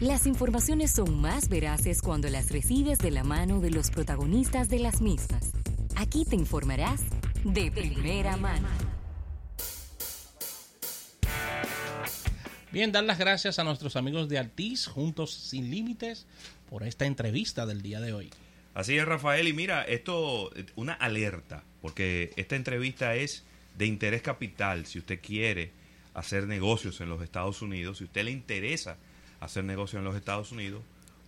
Las informaciones son más veraces cuando las recibes de la mano de los protagonistas de las mismas. Aquí te informarás de primera mano. Bien, dar las gracias a nuestros amigos de Altiz, Juntos Sin Límites, por esta entrevista del día de hoy. Así es, Rafael. Y mira, esto, una alerta, porque esta entrevista es de interés capital. Si usted quiere hacer negocios en los Estados Unidos, si usted le interesa hacer negocios en los Estados Unidos,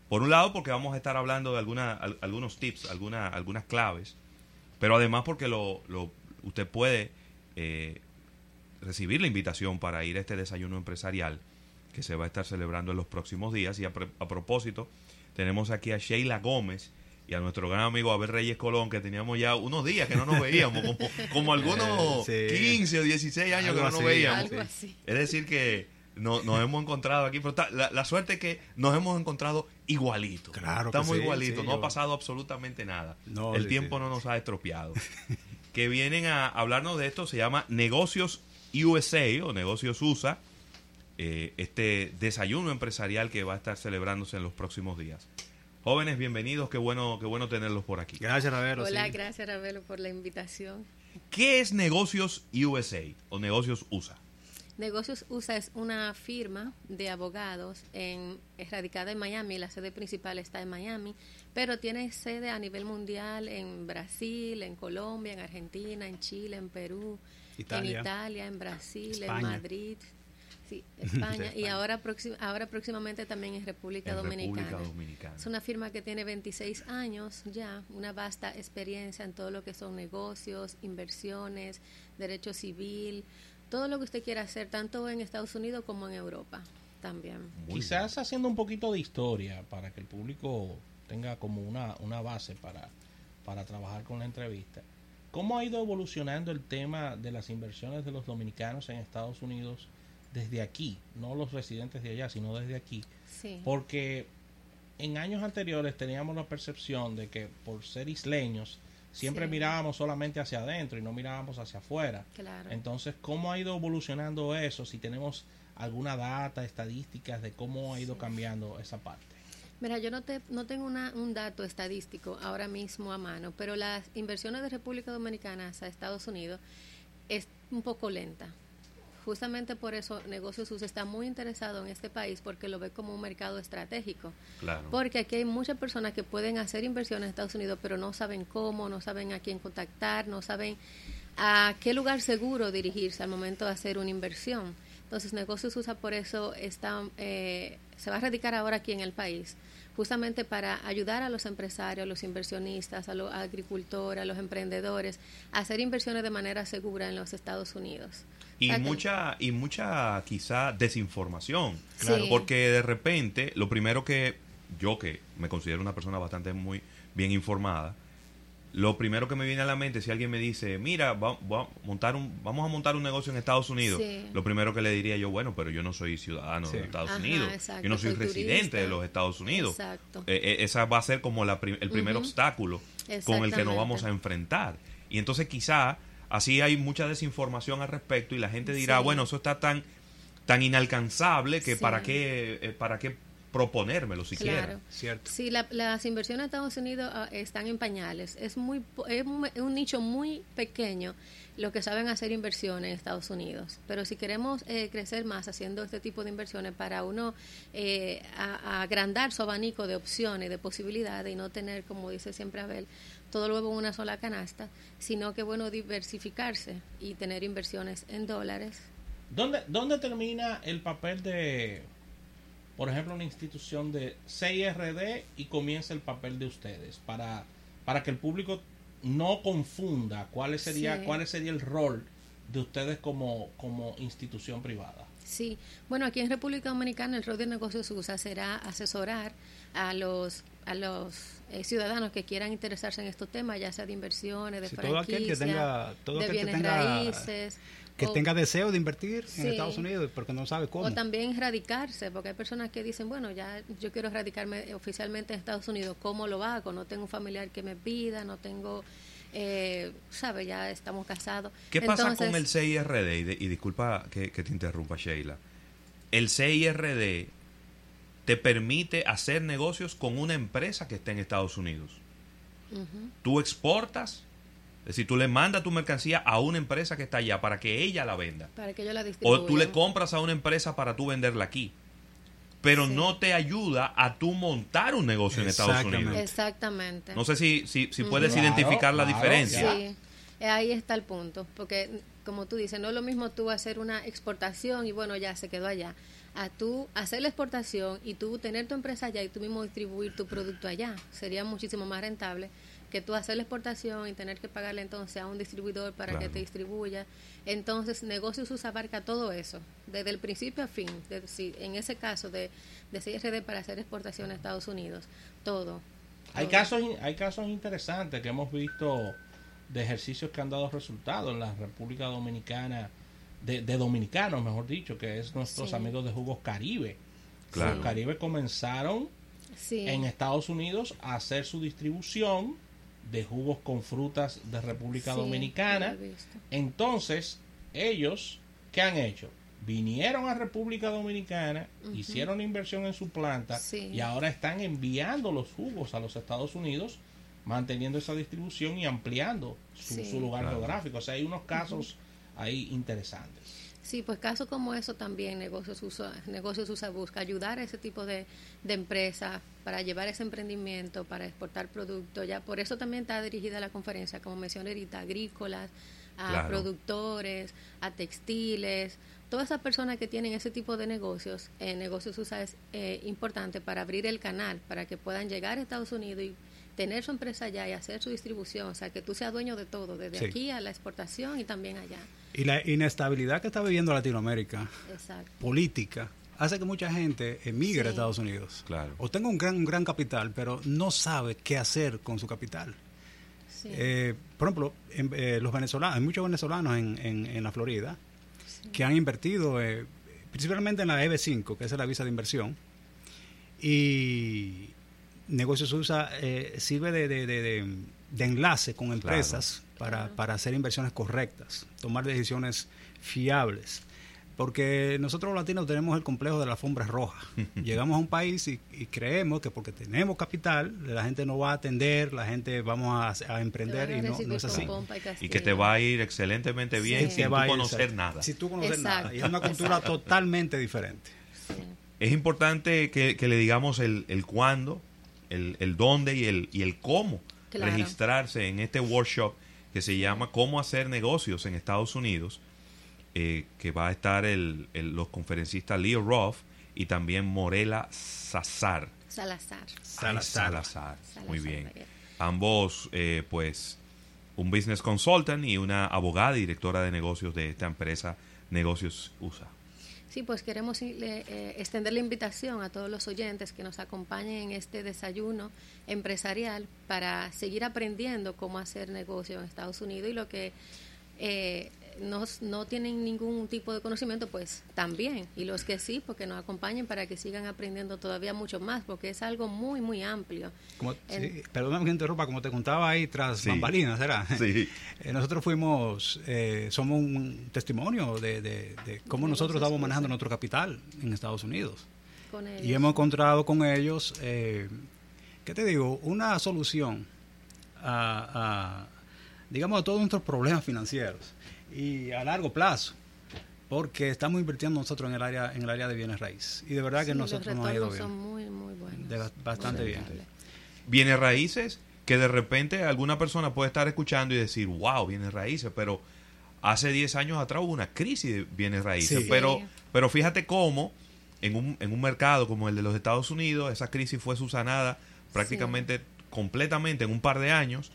por un lado, porque vamos a estar hablando de alguna, algunos tips, alguna, algunas claves, pero además porque lo, lo usted puede eh, recibir la invitación para ir a este desayuno empresarial que se va a estar celebrando en los próximos días. Y a, propósito, tenemos aquí a Sheila Gómez y a nuestro gran amigo Abel Reyes Colón, que teníamos ya unos días que no nos veíamos, como, algunos 15 eh, o 16 años que no nos veíamos. Es decir, que no, nos hemos encontrado aquí, pero la, suerte es que nos hemos encontrado igualitos. Claro Estamos igualitos, no ha pasado absolutamente nada. El tiempo no nos ha estropeado. que vienen a hablarnos de esto, se llama Negocios USA o Negocios USA, eh, este desayuno empresarial que va a estar celebrándose en los próximos días. Jóvenes, bienvenidos, qué bueno, qué bueno tenerlos por aquí. Gracias, Ravelo. Hola, gracias, Ravelo, por la invitación. ¿Qué es Negocios USA o Negocios USA? Negocios USA es una firma de abogados en, radicada en Miami, la sede principal está en Miami, pero tiene sede a nivel mundial en Brasil, en Colombia, en Argentina, en Chile, en Perú, en Italia, en Brasil, en Madrid, sí, España, y ahora, ahora próximamente también en República, Dominicana. Es una firma que tiene 26 años ya, una vasta experiencia en todo lo que son negocios, inversiones, derecho civil, todo lo que usted quiera hacer, tanto en Estados Unidos como en Europa también. Quizás haciendo un poquito de historia para que el público tenga como una, una base para, para trabajar con la entrevista. ¿Cómo ha ido evolucionando el tema de las inversiones de los dominicanos en Estados Unidos desde aquí? No los residentes de allá, sino desde aquí. Sí. Porque en años anteriores teníamos la percepción de que por ser isleños siempre mirábamos solamente hacia adentro y no mirábamos hacia afuera. Claro. Entonces, ¿cómo ha ido evolucionando eso? Si tenemos alguna data, estadísticas de cómo ha ido cambiando esa parte. Mira, yo no, te, no tengo un dato estadístico ahora mismo a mano, pero las inversiones de República Dominicana a Estados Unidos es un poco lenta. Justamente por eso Negocios USA está muy interesado en este país porque lo ve como un mercado estratégico. Claro. Porque aquí hay muchas personas que pueden hacer inversiones en Estados Unidos, pero no saben cómo, no saben a quién contactar, no saben a qué lugar seguro dirigirse al momento de hacer una inversión. Entonces, Negocios USA por eso está, eh, se va a radicar ahora aquí en el país justamente para ayudar a los empresarios, a los inversionistas, a los agricultores, a los emprendedores a hacer inversiones de manera segura en los Estados Unidos. Y mucha, y mucha quizá desinformación, claro. porque de repente lo primero que yo que me considero una persona bastante muy bien informada, lo primero que me viene a la mente si alguien me dice, mira, va, a montar un, vamos a montar un negocio en Estados Unidos, lo primero que le diría yo, bueno, pero yo no soy ciudadano de Estados Unidos, yo no soy, residente de los Estados Unidos. Exacto. Eh, eh, esa va a ser como la el primer obstáculo con el que nos vamos a enfrentar. Y entonces quizá así hay mucha desinformación al respecto y la gente dirá, bueno, eso está tan tan inalcanzable que para qué eh, para qué proponérmelo siquiera. Cierto. Sí, las inversiones en Estados Unidos ah, están en pañales. Es muy es un nicho muy pequeño lo que saben hacer inversiones en Estados Unidos. Pero si queremos eh, crecer más haciendo este tipo de inversiones para uno eh, agrandar su abanico de opciones, de posibilidades y no tener, como dice siempre Abel, todo luego en una sola canasta, sino que bueno diversificarse y tener inversiones en dólares. ¿Dónde, dónde termina el papel de por ejemplo, una institución de CIRD y comienza el papel de ustedes para, para que el público no confunda cuál sería, cuál sería el rol de ustedes como, como institución privada. Sí, bueno, aquí en República Dominicana el rol de negocios USA será asesorar a los a los eh, ciudadanos que quieran interesarse en estos temas, ya sea de inversiones, de franquicias, de bienes raíces, que tenga deseo de invertir en Estados Unidos porque no sabe cómo. O también radicarse, porque hay personas que dicen, bueno, ya yo quiero radicarme oficialmente en Estados Unidos, ¿cómo lo hago? No tengo un familiar que me pida, no tengo, eh, ¿sabe? Ya estamos casados. ¿Qué pasa con el CIRD? Y, disculpa que, te interrumpa, Sheila. El CIRD te permite hacer negocios con una empresa que está en Estados Unidos. Tú exportas, es decir, tú le mandas tu mercancía a una empresa que está allá para que ella la venda. Para que yo la distribuya. O tú le compras a una empresa para tú venderla aquí. Pero Sí. no te ayuda a tú montar un negocio en Estados Exactamente. Unidos. Exactamente. No sé si, si, si puedes Claro, identificar la claro, diferencia. Sí, eh, ahí está el punto, porque como tú dices, no es lo mismo tú hacer una exportación y bueno, ya se quedó allá, a tú hacer la exportación y tú tener tu empresa allá y tú mismo distribuir tu producto allá. Sería muchísimo más rentable que tú hacer la exportación y tener que pagarle entonces a un distribuidor para que te distribuya. Entonces, Negocios USA abarca todo eso, desde el principio a fin. De, si, en ese caso de, de CRD para hacer exportación a Estados Unidos, todo. Hay todo. casos, hay casos interesantes que hemos visto de ejercicios que han dado resultados en la República Dominicana, de, de dominicanos, mejor dicho, que es nuestros Sí. amigos de Jugos Caribe. Claro. Jugos Caribe comenzaron Sí. en Estados Unidos a hacer su distribución de jugos con frutas de República Sí, Dominicana. Entonces, ellos, ¿qué han hecho? Vinieron a República Dominicana, hicieron inversión en su planta Sí. y ahora están enviando los jugos a los Estados Unidos, manteniendo esa distribución y ampliando su, Sí. su lugar Claro. geográfico. O sea, hay unos casos ahí interesantes. Sí, pues casos como eso también Negocios USA, Negocios USA busca ayudar a ese tipo de, de empresas para llevar ese emprendimiento, para exportar productos. Ya por eso también está dirigida la conferencia, como mencioné ahorita, agrícolas, a Claro. productores, a textiles, todas esas personas que tienen ese tipo de negocios, eh, Negocios USA es eh, importante para abrir el canal, para que puedan llegar a Estados Unidos y tener su empresa allá y hacer su distribución, o sea, que tú seas dueño de todo, desde Sí. aquí a la exportación y también allá. Y la inestabilidad que está viviendo Latinoamérica, Exacto. política, hace que mucha gente emigre Sí. a Estados Unidos. Claro. O tenga un gran, un gran capital, pero no sabe qué hacer con su capital. Sí. Eh, por ejemplo, en- eh, los venezolanos, hay muchos venezolanos en, en- en la Florida que han invertido eh, principalmente en la EB5, que es la visa de inversión, y Negocios USA eh, sirve de, de- de- de- de enlace con empresas para, Claro. para hacer inversiones correctas, tomar decisiones fiables. Porque nosotros los latinos tenemos el complejo de la alfombra roja. Llegamos a un país y, y creemos que porque tenemos capital, la gente no va a atender, la gente vamos a, a emprender y no, no es así. y Y que te va a ir excelentemente bien Sí. sin a ir, conocer exacto. nada. Si tú conoces Exacto. nada. Y es una cultura totalmente diferente. Sí. Es importante que, que le digamos el, el cuándo, el, el dónde y el, y el cómo Claro. registrarse en este workshop que se llama Cómo hacer negocios en Estados Unidos, eh, que va a estar el, el- los conferencistas Leo Roth y también Morela Sazar. Salazar. Salazar. Salazar, Muy bien. Ambos, eh, pues, un business consultant y una abogada y directora de negocios de esta empresa Negocios USA. Sí, pues queremos eh, eh, extender la invitación a todos los oyentes que nos acompañen en este desayuno empresarial para seguir aprendiendo cómo hacer negocio en Estados Unidos y lo que eh, no, no tienen ningún tipo de conocimiento, pues también. Y los que sí, porque nos acompañen para que sigan aprendiendo todavía mucho más, porque es algo muy, muy amplio. Como, En- sí, perdóname que interrumpa, como te contaba ahí tras Sí. bambalinas, ¿será? Sí. Eh, nosotros fuimos, eh, somos un testimonio de, de- de cómo nosotros estamos manejando nuestro capital en Estados Unidos. Con ellos. Y hemos encontrado con ellos, eh, ¿qué te digo? Una solución a, a, digamos, a todos nuestros problemas financieros y a largo plazo. Porque estamos invirtiendo nosotros en el área en el área de bienes raíces. Y de verdad que nosotros nos ha ido retornos bien. son muy, muy buenos. De bastante Muy bien. Bienes raíces que de repente alguna persona puede estar escuchando y decir, wow, bienes raíces, pero hace 10 años atrás hubo una crisis de bienes raíces. Sí. Pero, pero fíjate cómo en un, en un mercado como el de los Estados Unidos, esa crisis fue subsanada prácticamente completamente en un par de años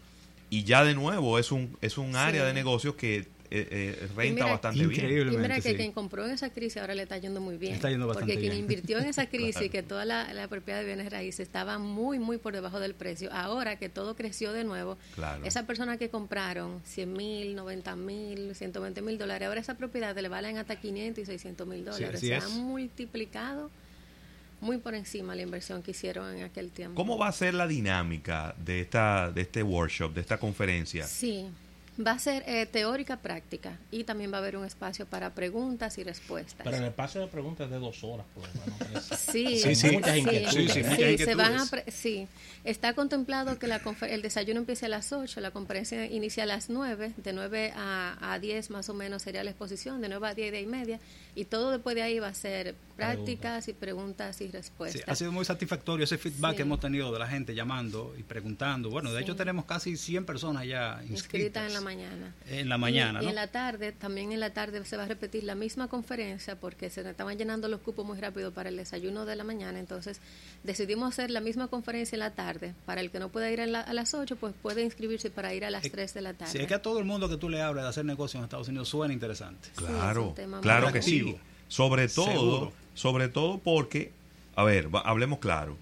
y ya de nuevo es un, es un área Sí. de negocios que eh, eh, renta mira, bastante bien. Increíble. Y mira que sí. quien compró en esa crisis ahora le está yendo muy bien. Está yendo bastante porque quien bien. invirtió en esa crisis, que toda la, la propiedad de bienes raíces estaba muy, muy por debajo del precio, ahora que todo creció de nuevo, Claro. esas personas que compraron 100 mil, 90 mil, 120 mil dólares, ahora esa propiedad le valen hasta 500 y 600 mil dólares. Se es. ha multiplicado muy por encima la inversión que hicieron en aquel tiempo. ¿Cómo va a ser la dinámica de esta de este workshop, de esta conferencia? Sí. Va a ser eh, teórica práctica y también va a haber un espacio para preguntas y respuestas. Pero el espacio de preguntas es de dos horas, por lo menos. Sí, Sí, sí. Muchas inquietudes. Sí, sí, muchas Sí, se van a sí, está contemplado que la confer- el desayuno empiece a las 8, la conferencia inicia a las 9, de 9 a, a 10 más o menos sería la exposición, de 9 a 10 y media, y todo después de ahí va a ser prácticas y preguntas y Sí, respuestas. ha sido muy satisfactorio ese feedback Sí. que hemos tenido de la gente llamando y preguntando. Bueno, de Sí. hecho tenemos casi 100 personas ya inscritas. inscritas en la mañana. En la mañana, y, en la tarde, también en la tarde se va a repetir la misma conferencia porque se estaban llenando los cupos muy rápido para el desayuno de la mañana. Entonces decidimos hacer la misma conferencia en la tarde. Para el que no pueda ir a, la- a las 8, pues puede inscribirse para ir a las Es- 3 de la tarde. Sí, es que a todo el mundo que tú le hables de hacer negocio en Estados Unidos suena interesante. Claro, claro que sí. Sobre todo, Seguro. sobre todo porque, a ver, va- hablemos claro.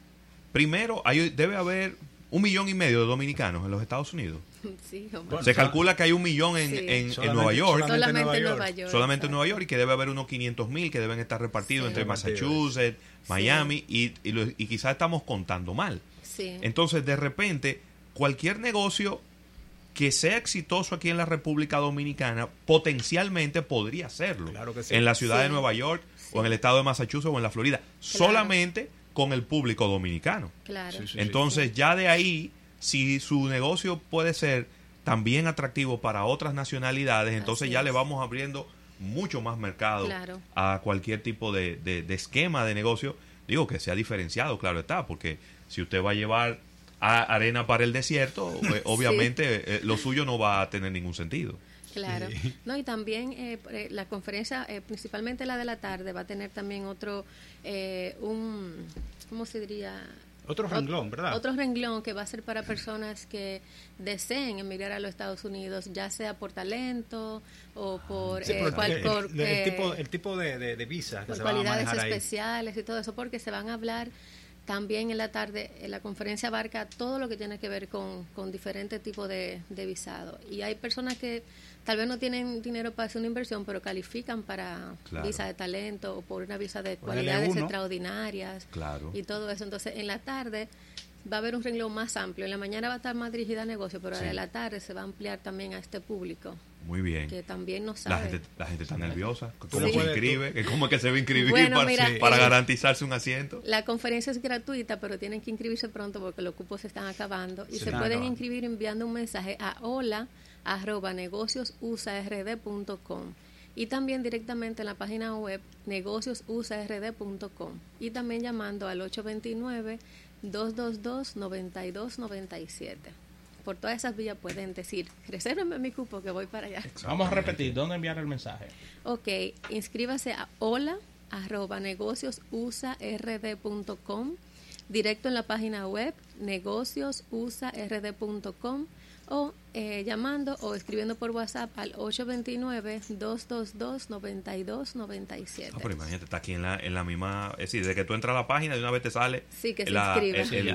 Primero, hay, debe haber un millón y medio de dominicanos en los Estados Unidos. Sí, hombre. Bueno, Se calcula que hay un millón en, Sí. en- en Nueva York, solamente Nueva en York. Nueva York. solamente en. Nueva York, y que debe haber unos 500 mil que deben estar repartidos Sí. entre. Massachusetts, Miami, y, y, lo- y quizás estamos contando mal. Sí. Entonces, de repente, cualquier negocio que sea exitoso aquí en la República Dominicana potencialmente podría hacerlo. Claro que sí. En la ciudad Sí. de Nueva York, Sí. o en el estado de Massachusetts, o en la Florida. Solamente con el público dominicano. Claro. Sí, sí. Entonces, ya de ahí, si su negocio puede ser también atractivo para otras nacionalidades, entonces Así ya es. le vamos abriendo mucho más mercado Claro. a cualquier tipo de, de- de esquema de negocio. Digo que sea diferenciado, claro está, porque si usted va a llevar a- arena para el desierto, eh, obviamente eh, lo suyo no va a tener ningún sentido. Claro. No, y también eh, eh, la conferencia, eh, principalmente la de la tarde, va a tener también otro, eh, un, ¿cómo se diría? Otro Ot- renglón, ¿verdad? Otro renglón que va a ser para personas que deseen emigrar a los Estados Unidos, ya sea por talento o por, Sí, eh, pero cual- el, por, el- el eh, tipo, el tipo de, de, de visa que se van a cualidades manejar ahí. especiales y todo eso, porque se van a hablar también en la tarde, en la conferencia abarca todo lo que tiene que ver con, con diferentes tipos de, de visado. Y hay personas que tal vez no tienen dinero para hacer una inversión, pero califican para Claro. visa de talento o por una visa de cualidades L1. extraordinarias Claro. y todo eso. Entonces, en la tarde va a haber un renglón más amplio. En la mañana va a estar más dirigida a negocio, pero Sí. en la tarde se va a ampliar también a este público Muy bien. que también no La sabe. gente, la gente está nerviosa. ¿Cómo se inscribe? ¿Que ¿Cómo es que se va a inscribir Bueno, para, mira, para eh, garantizarse un asiento? La conferencia es gratuita, pero tienen que inscribirse pronto porque los cupos se están acabando. Y Se pueden acabando. inscribir enviando un mensaje a hola arroba negociosusard.com y también directamente en la página web negociosusard.com y también llamando al 829-222-9297. Por todas esas vías pueden decir, resérvenme mi cupo que voy para allá. Vamos a repetir, ¿dónde enviar el mensaje? Ok, inscríbase a hola arroba negociosusard.com directo en la página web negociosusard.com o eh, llamando o escribiendo por WhatsApp al 829-222-9297. Ah, pero imagínate, está aquí en la, en la misma. Es decir, desde que tú entras a la página, de una vez te sale Sí, que se la,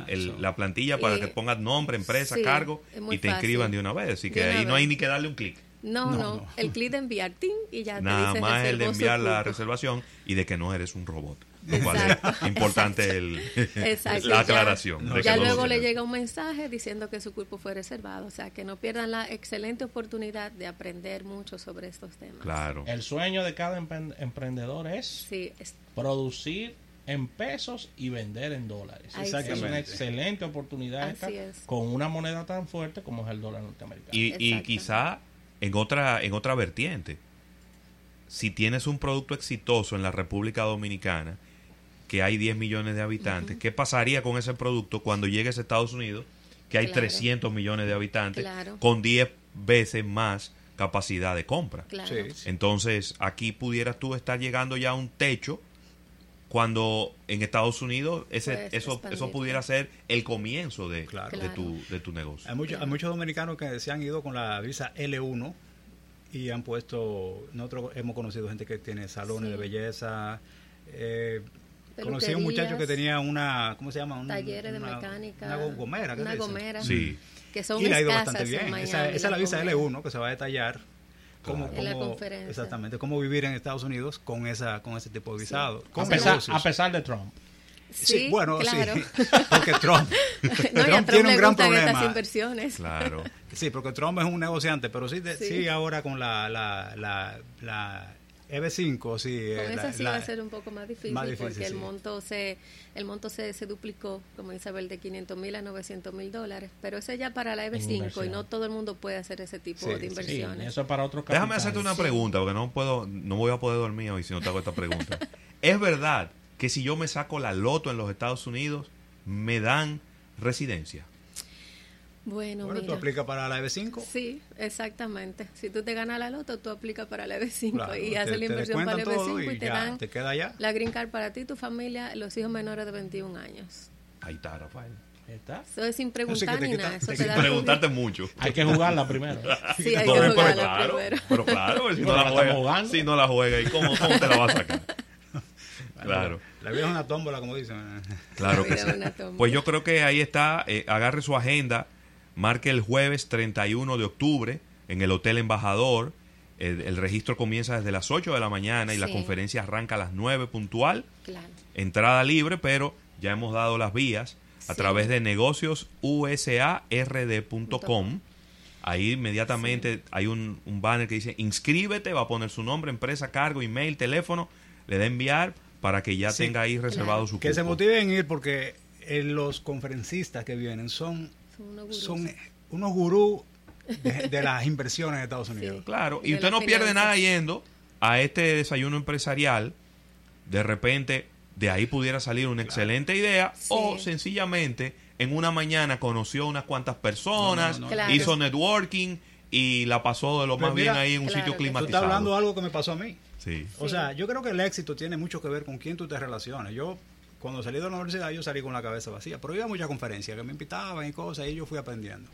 el- la plantilla para Y- que pongas nombre, empresa, sí, cargo y te fácil. inscriban de una vez. Así que ahí no hay ni que darle un clic. No, No, no, no. el clic de enviar, ¡ting! y ya te Nada dice más el de enviar la reservación y de que no eres un robot. Lo cual Exacto, es importante el, Exacto, la ya- aclaración. Ya, no lo luego le llega un mensaje diciendo que su cupo fue reservado. O sea, que no pierdan la excelente oportunidad de aprender mucho sobre estos temas. Claro. El sueño de cada empre- emprendedor es Sí, es- producir en pesos y vender en dólares. Ahí Es una Exactamente. excelente oportunidad esta es. con una moneda tan fuerte como es el dólar norteamericano. Y, y quizá en otra, en otra vertiente, si tienes un producto exitoso en la República Dominicana, que hay 10 millones de habitantes, ¿qué pasaría con ese producto cuando llegues a Estados Unidos, que hay Claro. 300 millones de habitantes, Claro. con 10 veces más capacidad de compra? claro. Sí, sí. Entonces, aquí pudieras tú estar llegando ya a un techo cuando en Estados Unidos ese, Puedes eso, eso pudiera ser el comienzo de, Claro. de, Claro. tu, de tu negocio. Hay, muchos hay muchos dominicanos que se han ido con la visa L1 y han puesto, nosotros hemos conocido gente que tiene salones Sí. de belleza. Eh, conocí a un muchacho que tenía una, ¿cómo se llama? Un- talleres de una- mecánica. Una go- gomera. ¿qué Una gomera. Sí. Que son y le ha ido bastante en bien. Miami, esa, esa es la visa gomeras. L1 que se va a detallar cómo. En la conferencia. exactamente cómo vivir en Estados Unidos con esa con ese tipo de visado. a, Con pesar, negocios. a pesar de Trump. Sí, bueno, claro. sí. Porque Trump, no, Trump Trump tiene un gran gustan estas problema. inversiones. Claro. Sí, porque Trump es un negociante, pero sí, de- Sí. sí. ahora con la, la, la, la EB5, sí. eh, Con la- esa sí la- va a ser un poco más difícil, más difícil, porque el monto se el monto se, se duplicó, como Isabel, de 500 mil a 900 mil dólares. Pero ese ya para la EB5 y no todo el mundo puede hacer ese tipo Sí, de sí. Inversiones. eso es para otro Déjame hacerte una pregunta, porque no puedo, no voy a poder dormir hoy si no te hago esta pregunta. ¿Es verdad que si yo me saco la loto en los Estados Unidos, me dan residencia? Bueno, Bueno, tú mira. aplicas para la EB5. Sí, exactamente. Si tú te ganas la loto, tú aplicas para la EB5 Claro, y te- haces la inversión para la descuentan todo EB5 y, y te ya, dan te queda ya. la green card para ti, tu familia, los hijos menores de 21 años. Ahí está, Rafael. ¿Está? Eso es sin preguntar ni nada. Eso te da Preguntarte mucho. Hay que jugarla primero. Sí, hay No, que pero jugarla claro, primero. pero claro, si no la juega, si no la juega, ¿y cómo, cómo te la vas a sacar? Claro. La vida es una tómbola, como dicen. Claro La que sí. Pues yo creo que ahí está. eh, agarre su agenda. Marque el jueves 31 de octubre en el Hotel Embajador. El, el registro comienza desde las 8 de la mañana y la conferencia arranca a las 9 puntual. Claro. Entrada libre, pero ya hemos dado las vías a Sí. través de negociosusard.com. Ahí inmediatamente hay un, un banner que dice inscríbete, va a poner su nombre, empresa, cargo, email, teléfono, le da enviar para que ya Sí, tenga ahí reservado claro. su Que se cupo. motiven en ir porque eh, los conferencistas que vienen son, Son unos gurús. son unos gurús de, de las inversiones en Estados Unidos. Sí. Claro, y de usted no pierde nada yendo a este desayuno empresarial. De repente, de ahí pudiera salir una excelente idea Sí. o sencillamente en una mañana conoció unas cuantas personas, No, no, no, Claro. hizo networking y la pasó de lo Pero más mira, bien ahí en un claro sitio. Tú climatizado. estás hablando de algo que me pasó a mí. Sí. O Sí. sea, yo creo que el éxito tiene mucho que ver con quién tú te relacionas. Yo, cuando salí de la universidad, yo salí con la cabeza vacía, pero iba a muchas conferencias que me invitaban y cosas, y yo fui aprendiendo.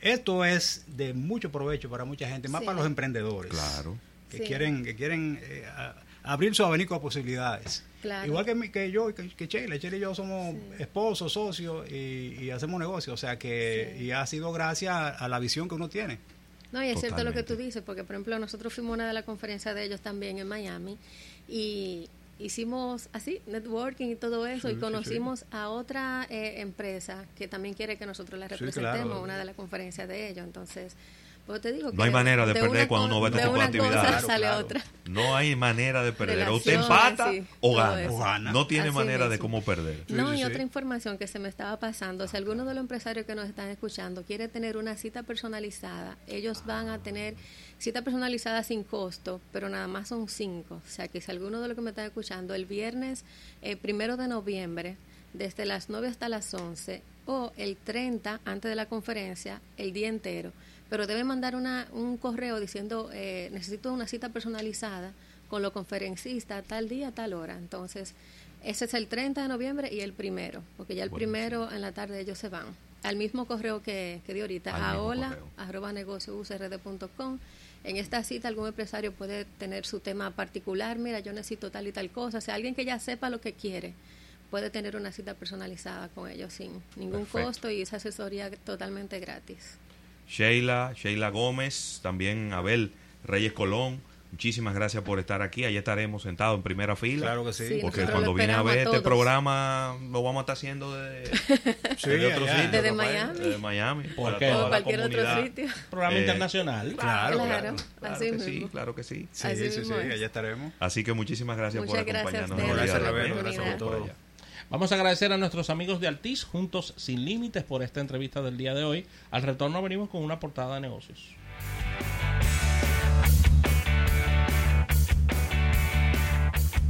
Esto es de mucho provecho para mucha gente, más Sí. para los emprendedores. Claro. Que Sí. quieren, que quieren eh, a- abrir su abanico a posibilidades. Claro. Igual que, mi- que yo, que, que Sheila. Sheila y yo somos esposos, socios y, y hacemos negocios. O sea que, Sí. y ha sido gracias a, a la visión que uno tiene. No, y es cierto lo que tú dices, porque por ejemplo nosotros fuimos a una de las conferencias de ellos también en Miami y hicimos así, networking y todo eso, Sí, y sí, conocimos a otra eh, empresa que también quiere que nosotros la representemos claro. una de las conferencias de ellos. Entonces, pues te digo No que hay manera de perder una cuando uno ve este de tipo de actividades. cosa Claro, sale claro. otra. No hay manera de perder. O usted empata sí, o gana. eso. O gana. No tiene Así manera de cómo perder. Sí, no, sí, y sí. otra información que se me estaba pasando, si alguno de los empresarios que nos están escuchando quiere tener una cita personalizada, ellos van a tener cita personalizada sin costo, pero nada más son cinco. O sea que si alguno de los que me están escuchando, el viernes eh, primero de noviembre, desde las 9 hasta las 11, o el 30 antes de la conferencia, el día entero, pero debe mandar una, un correo diciendo, eh, necesito una cita personalizada con los conferencistas tal día, tal hora. Entonces, ese es el 30 de noviembre y el primero, porque ya el primero en la tarde ellos se van. Al mismo correo que, que di ahorita, Al a hola, arroba negociousrd.com. En esta cita algún empresario puede tener su tema particular, mira, yo necesito tal y tal cosa. O sea, alguien que ya sepa lo que quiere puede tener una cita personalizada con ellos sin ningún Perfecto. costo y esa asesoría totalmente gratis. Sheila, Sheila Gómez, también Abel Reyes Colón. Muchísimas gracias por estar aquí. Allá estaremos sentados en primera fila. Claro que sí. Sí, Porque cuando viene a ver a este programa, lo vamos a estar haciendo de, Sí, de otro sitio. Desde Rafael, Miami. Desde Miami. O cualquier otro sitio. Programa Eh, internacional. Claro, Claro, claro. Claro así que sí, mismo. claro que sí. Sí, Así sí, sí, allá estaremos. Así que muchísimas gracias Muchas por gracias a acompañarnos. ustedes. Gracias por todo. Vamos a agradecer a nuestros amigos de Altiz, Juntos Sin Límites, por esta entrevista del día de hoy. Al retorno venimos con una portada de negocios.